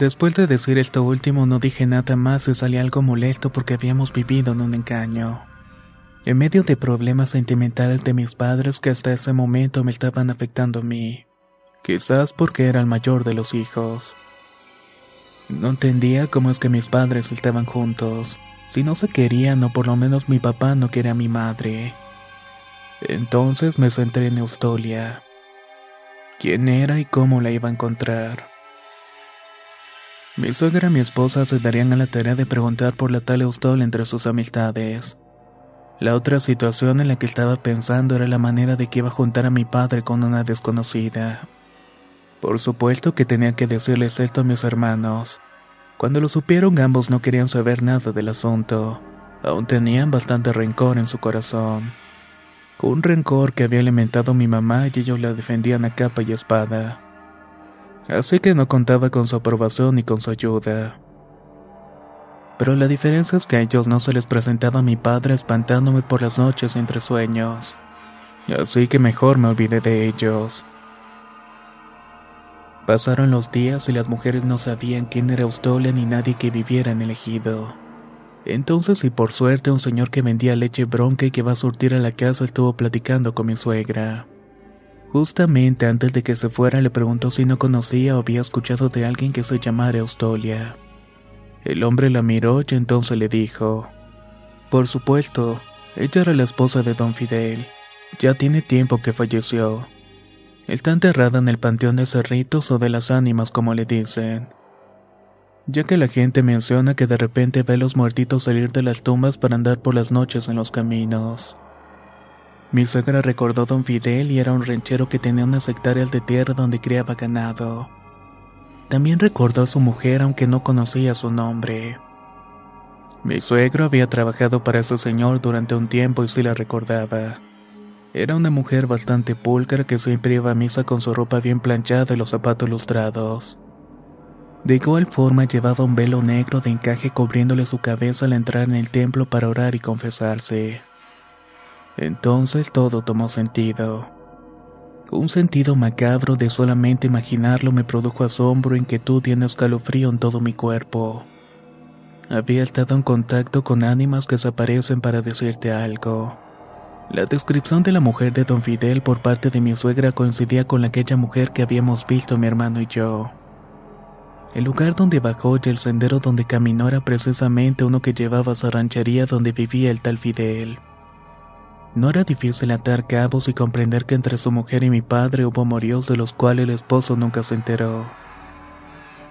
Después de decir esto último no dije nada más y salí algo molesto porque habíamos vivido en un engaño. En medio de problemas sentimentales de mis padres que hasta ese momento me estaban afectando a mí. Quizás porque era el mayor de los hijos. No entendía cómo es que mis padres estaban juntos. Si no se querían o por lo menos mi papá no quería a mi madre. Entonces me centré en Eustolia. ¿Quién era y cómo la iba a encontrar? Mi suegra y mi esposa se darían a la tarea de preguntar por la tal Eustol entre sus amistades. La otra situación en la que estaba pensando era la manera de que iba a juntar a mi padre con una desconocida. Por supuesto que tenía que decirles esto a mis hermanos. Cuando lo supieron ambos no querían saber nada del asunto. Aún tenían bastante rencor en su corazón. Un rencor que había alimentado mi mamá y ellos la defendían a capa y espada así que no contaba con su aprobación ni con su ayuda. Pero la diferencia es que a ellos no se les presentaba a mi padre espantándome por las noches entre sueños, así que mejor me olvidé de ellos. Pasaron los días y las mujeres no sabían quién era Eustolia ni nadie que viviera en el ejido. Entonces, y por suerte, un señor que vendía leche bronca y que va a surtir a la casa estuvo platicando con mi suegra. Justamente antes de que se fuera le preguntó si no conocía o había escuchado de alguien que se llamara Eustolia. El hombre la miró y entonces le dijo, Por supuesto, ella era la esposa de don Fidel. Ya tiene tiempo que falleció. Está enterrada en el Panteón de Cerritos o de las Ánimas como le dicen. Ya que la gente menciona que de repente ve a los muertitos salir de las tumbas para andar por las noches en los caminos. Mi suegra recordó a don Fidel y era un ranchero que tenía unas hectáreas de tierra donde criaba ganado. También recordó a su mujer aunque no conocía su nombre. Mi suegro había trabajado para ese señor durante un tiempo y sí la recordaba. Era una mujer bastante pulcra que siempre iba a misa con su ropa bien planchada y los zapatos lustrados. De igual forma llevaba un velo negro de encaje cubriéndole su cabeza al entrar en el templo para orar y confesarse. Entonces todo tomó sentido. Un sentido macabro de solamente imaginarlo me produjo asombro, inquietud y un escalofrío en todo mi cuerpo. Había estado en contacto con ánimas que se aparecen para decirte algo. La descripción de la mujer de don Fidel por parte de mi suegra coincidía con aquella mujer que habíamos visto mi hermano y yo. El lugar donde bajó y el sendero donde caminó era precisamente uno que llevaba a esa ranchería donde vivía el tal Fidel. No era difícil atar cabos y comprender que entre su mujer y mi padre hubo amoríos de los cuales el esposo nunca se enteró.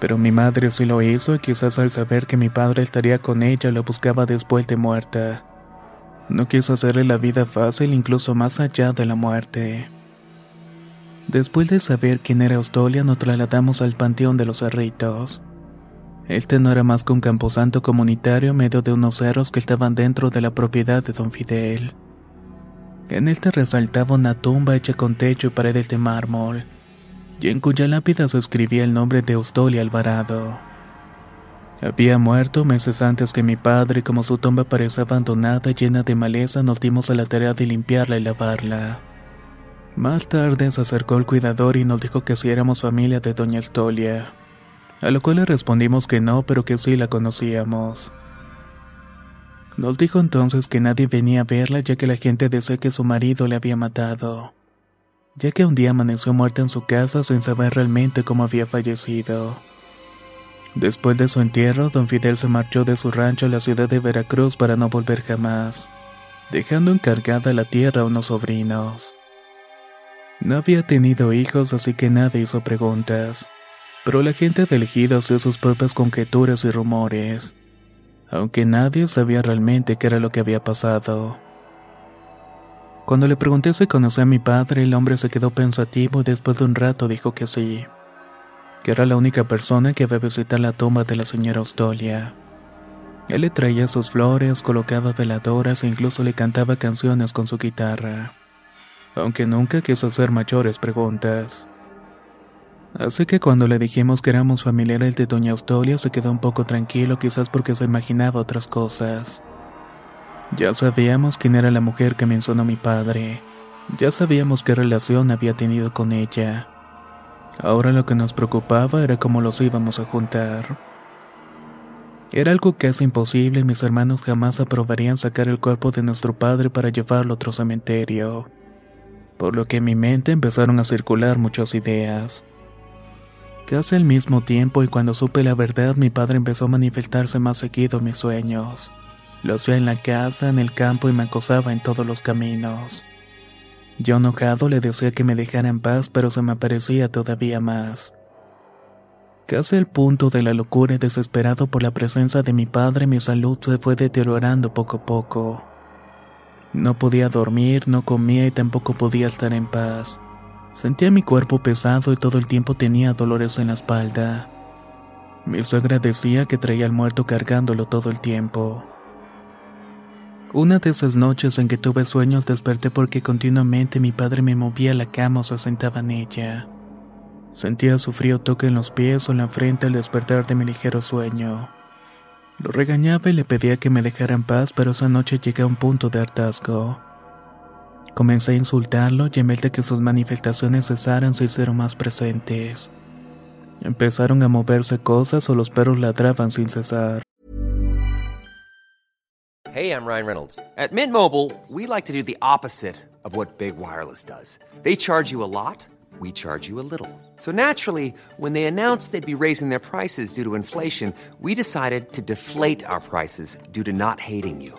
Pero mi madre sí lo hizo y quizás al saber que mi padre estaría con ella la buscaba después de muerta. No quiso hacerle la vida fácil incluso más allá de la muerte. Después de saber quién era Austolia, nos trasladamos al Panteón de los Cerritos. Este no era más que un camposanto comunitario en medio de unos cerros que estaban dentro de la propiedad de don Fidel. En este resaltaba una tumba hecha con techo y paredes de mármol, y en cuya lápida se escribía el nombre de Austolia Alvarado. Había muerto meses antes que mi padre y como su tumba parecía abandonada llena de maleza nos dimos a la tarea de limpiarla y lavarla. Más tarde se acercó el cuidador y nos dijo que si éramos familia de doña Austolia a lo cual le respondimos que no, pero que sí la conocíamos. Nos dijo entonces que nadie venía a verla ya que la gente decía que su marido le había matado, ya que un día amaneció muerta en su casa sin saber realmente cómo había fallecido. Después de su entierro, don Fidel se marchó de su rancho a la ciudad de Veracruz para no volver jamás, dejando encargada la tierra a unos sobrinos. No había tenido hijos, así que nadie hizo preguntas pero la gente del ejido sus propias conjeturas y rumores, aunque nadie sabía realmente qué era lo que había pasado. Cuando le pregunté si conocía a mi padre, el hombre se quedó pensativo y después de un rato dijo que sí, que era la única persona que había visitado la tumba de la señora Austolia. Él le traía sus flores, colocaba veladoras e incluso le cantaba canciones con su guitarra, aunque nunca quiso hacer mayores preguntas. Así que cuando le dijimos que éramos familiares de Doña Austolia se quedó un poco tranquilo quizás porque se imaginaba otras cosas. Ya sabíamos quién era la mujer que mencionó mi padre. Ya sabíamos qué relación había tenido con ella. Ahora lo que nos preocupaba era cómo los íbamos a juntar. Era algo casi imposible y mis hermanos jamás aprobarían sacar el cuerpo de nuestro padre para llevarlo a otro cementerio. Por lo que en mi mente empezaron a circular muchas ideas. Casi al mismo tiempo y cuando supe la verdad mi padre empezó a manifestarse más seguido en mis sueños. Lo hacía en la casa, en el campo y me acosaba en todos los caminos. Yo enojado le decía que me dejara en paz pero se me aparecía todavía más. Casi al punto de la locura y desesperado por la presencia de mi padre mi salud se fue deteriorando poco a poco. No podía dormir, no comía y tampoco podía estar en paz. Sentía mi cuerpo pesado y todo el tiempo tenía dolores en la espalda. Mi suegra decía que traía al muerto cargándolo todo el tiempo. Una de esas noches en que tuve sueños desperté porque continuamente mi padre me movía la cama o se sentaba en ella. Sentía su frío toque en los pies o en la frente al despertar de mi ligero sueño. Lo regañaba y le pedía que me dejara en paz, pero esa noche llegué a un punto de hartazgo. Comencé a insultarlo y en vez de que sus manifestaciones cesaran se hicieron más presentes. Empezaron a moverse cosas o los perros ladraban sin cesar. Hey, I'm Ryan Reynolds. At Mint Mobile, we like to do the opposite of what Big Wireless does. They charge you a lot, we charge you a little. So naturally, when they announced they'd be raising their prices due to inflation, we decided to deflate our prices due to not hating you.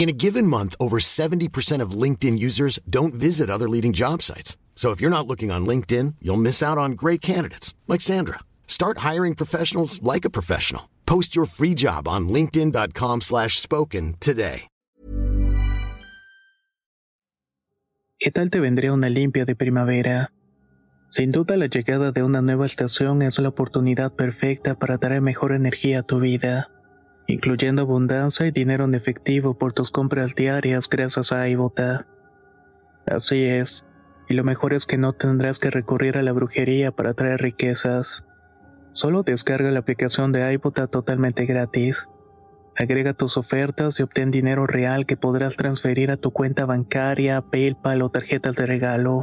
In a given month, over 70% of LinkedIn users don't visit other leading job sites. So if you're not looking on LinkedIn, you'll miss out on great candidates like Sandra. Start hiring professionals like a professional. Post your free job on linkedin.com/spoken today. ¿Qué tal te vendría una limpia de primavera? Sin duda la llegada de una nueva estación es la oportunidad perfecta para traer mejor energía a tu vida. Incluyendo abundancia y dinero en efectivo por tus compras diarias gracias a iBota. Así es, y lo mejor es que no tendrás que recurrir a la brujería para traer riquezas. Solo descarga la aplicación de iBota totalmente gratis. Agrega tus ofertas y obtén dinero real que podrás transferir a tu cuenta bancaria, PayPal o tarjetas de regalo.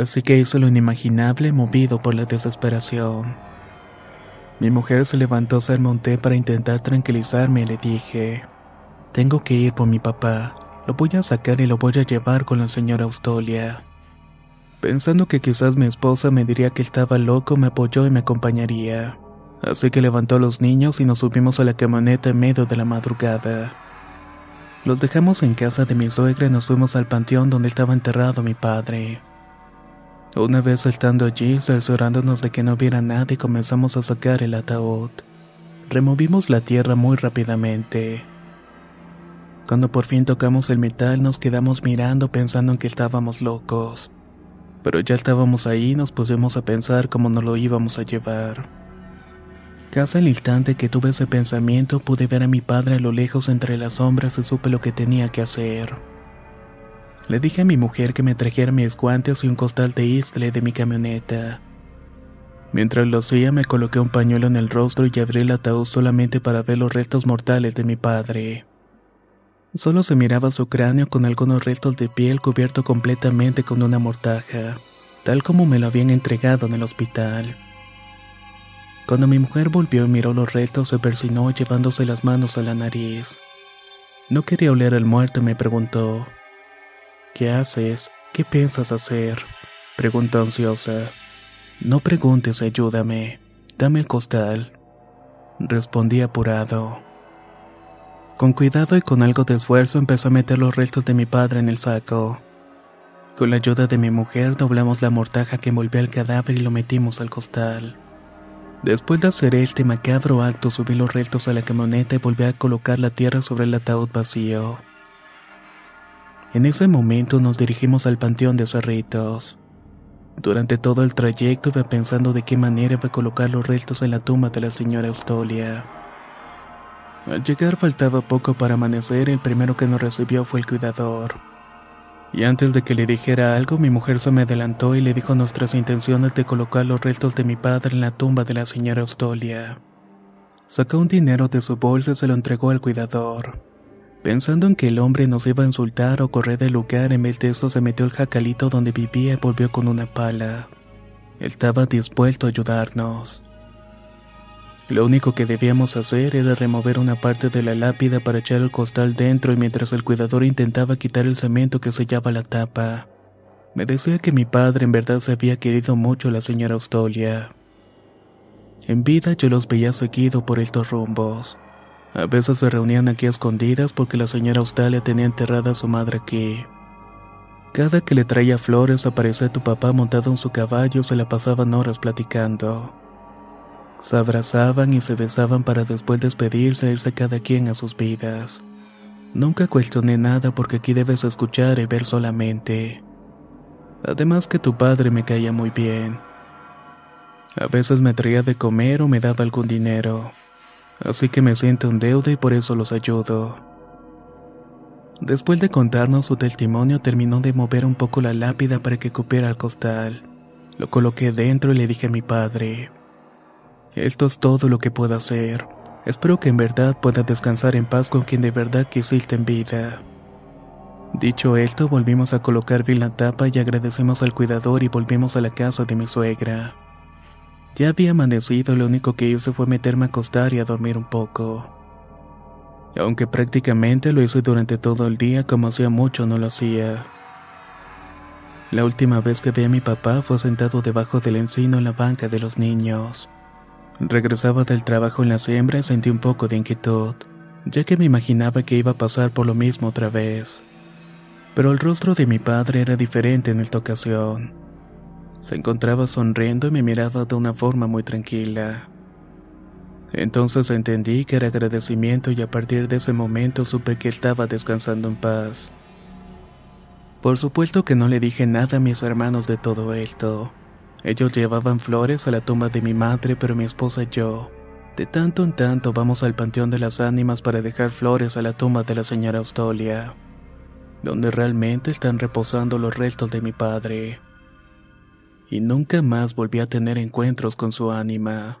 Así que hizo lo inimaginable movido por la desesperación. Mi mujer se levantó a hacerme un para intentar tranquilizarme y le dije, tengo que ir por mi papá, lo voy a sacar y lo voy a llevar con la señora Austolia. Pensando que quizás mi esposa me diría que estaba loco, me apoyó y me acompañaría. Así que levantó a los niños y nos subimos a la camioneta en medio de la madrugada. Los dejamos en casa de mi suegra y nos fuimos al panteón donde estaba enterrado mi padre. Una vez estando allí, cerciorándonos de que no hubiera nadie, comenzamos a sacar el ataúd. Removimos la tierra muy rápidamente. Cuando por fin tocamos el metal, nos quedamos mirando pensando en que estábamos locos. Pero ya estábamos ahí y nos pusimos a pensar cómo nos lo íbamos a llevar. Casi al instante que tuve ese pensamiento, pude ver a mi padre a lo lejos entre las sombras y supe lo que tenía que hacer. Le dije a mi mujer que me trajera mis guantes y un costal de isle de mi camioneta. Mientras lo hacía me coloqué un pañuelo en el rostro y abrí el ataúd solamente para ver los restos mortales de mi padre. Solo se miraba su cráneo con algunos restos de piel cubierto completamente con una mortaja, tal como me lo habían entregado en el hospital. Cuando mi mujer volvió y miró los restos se persinó llevándose las manos a la nariz. No quería oler al muerto me preguntó, ¿Qué haces? ¿Qué piensas hacer? Preguntó ansiosa. No preguntes, ayúdame. Dame el costal. Respondí apurado. Con cuidado y con algo de esfuerzo empezó a meter los restos de mi padre en el saco. Con la ayuda de mi mujer doblamos la mortaja que envolvía el cadáver y lo metimos al costal. Después de hacer este macabro acto subí los restos a la camioneta y volví a colocar la tierra sobre el ataúd vacío. En ese momento nos dirigimos al Panteón de Cerritos. Durante todo el trayecto iba pensando de qué manera iba a colocar los restos en la tumba de la señora Austolia. Al llegar faltaba poco para amanecer, el primero que nos recibió fue el cuidador. Y antes de que le dijera algo, mi mujer se me adelantó y le dijo nuestras intenciones de colocar los restos de mi padre en la tumba de la señora Austolia. Sacó un dinero de su bolsa y se lo entregó al cuidador. Pensando en que el hombre nos iba a insultar o correr del lugar, en vez de eso se metió al jacalito donde vivía y volvió con una pala. estaba dispuesto a ayudarnos. Lo único que debíamos hacer era remover una parte de la lápida para echar el costal dentro y mientras el cuidador intentaba quitar el cemento que sellaba la tapa. Me decía que mi padre en verdad se había querido mucho a la señora Austolia. En vida yo los veía seguido por estos rumbos. A veces se reunían aquí a escondidas porque la señora Australia tenía enterrada a su madre aquí. Cada que le traía flores aparecía tu papá montado en su caballo, se la pasaban horas platicando. Se abrazaban y se besaban para después despedirse e irse cada quien a sus vidas. Nunca cuestioné nada porque aquí debes escuchar y ver solamente. Además que tu padre me caía muy bien. A veces me traía de comer o me daba algún dinero así que me siento en deuda y por eso los ayudo. Después de contarnos su testimonio, terminó de mover un poco la lápida para que cupiera al costal. Lo coloqué dentro y le dije a mi padre, esto es todo lo que puedo hacer. Espero que en verdad pueda descansar en paz con quien de verdad quisiste en vida. Dicho esto, volvimos a colocar bien la tapa y agradecemos al cuidador y volvimos a la casa de mi suegra. Ya había amanecido lo único que hice fue meterme a acostar y a dormir un poco. Aunque prácticamente lo hice durante todo el día como hacía mucho no lo hacía. La última vez que vi a mi papá fue sentado debajo del encino en la banca de los niños. Regresaba del trabajo en la siembra y sentí un poco de inquietud, ya que me imaginaba que iba a pasar por lo mismo otra vez. Pero el rostro de mi padre era diferente en esta ocasión. Se encontraba sonriendo y me miraba de una forma muy tranquila. Entonces entendí que era agradecimiento y a partir de ese momento supe que estaba descansando en paz. Por supuesto que no le dije nada a mis hermanos de todo esto. Ellos llevaban flores a la tumba de mi madre, pero mi esposa y yo, de tanto en tanto vamos al Panteón de las Ánimas para dejar flores a la tumba de la señora Austolia, donde realmente están reposando los restos de mi padre. Y nunca más volví a tener encuentros con su ánima.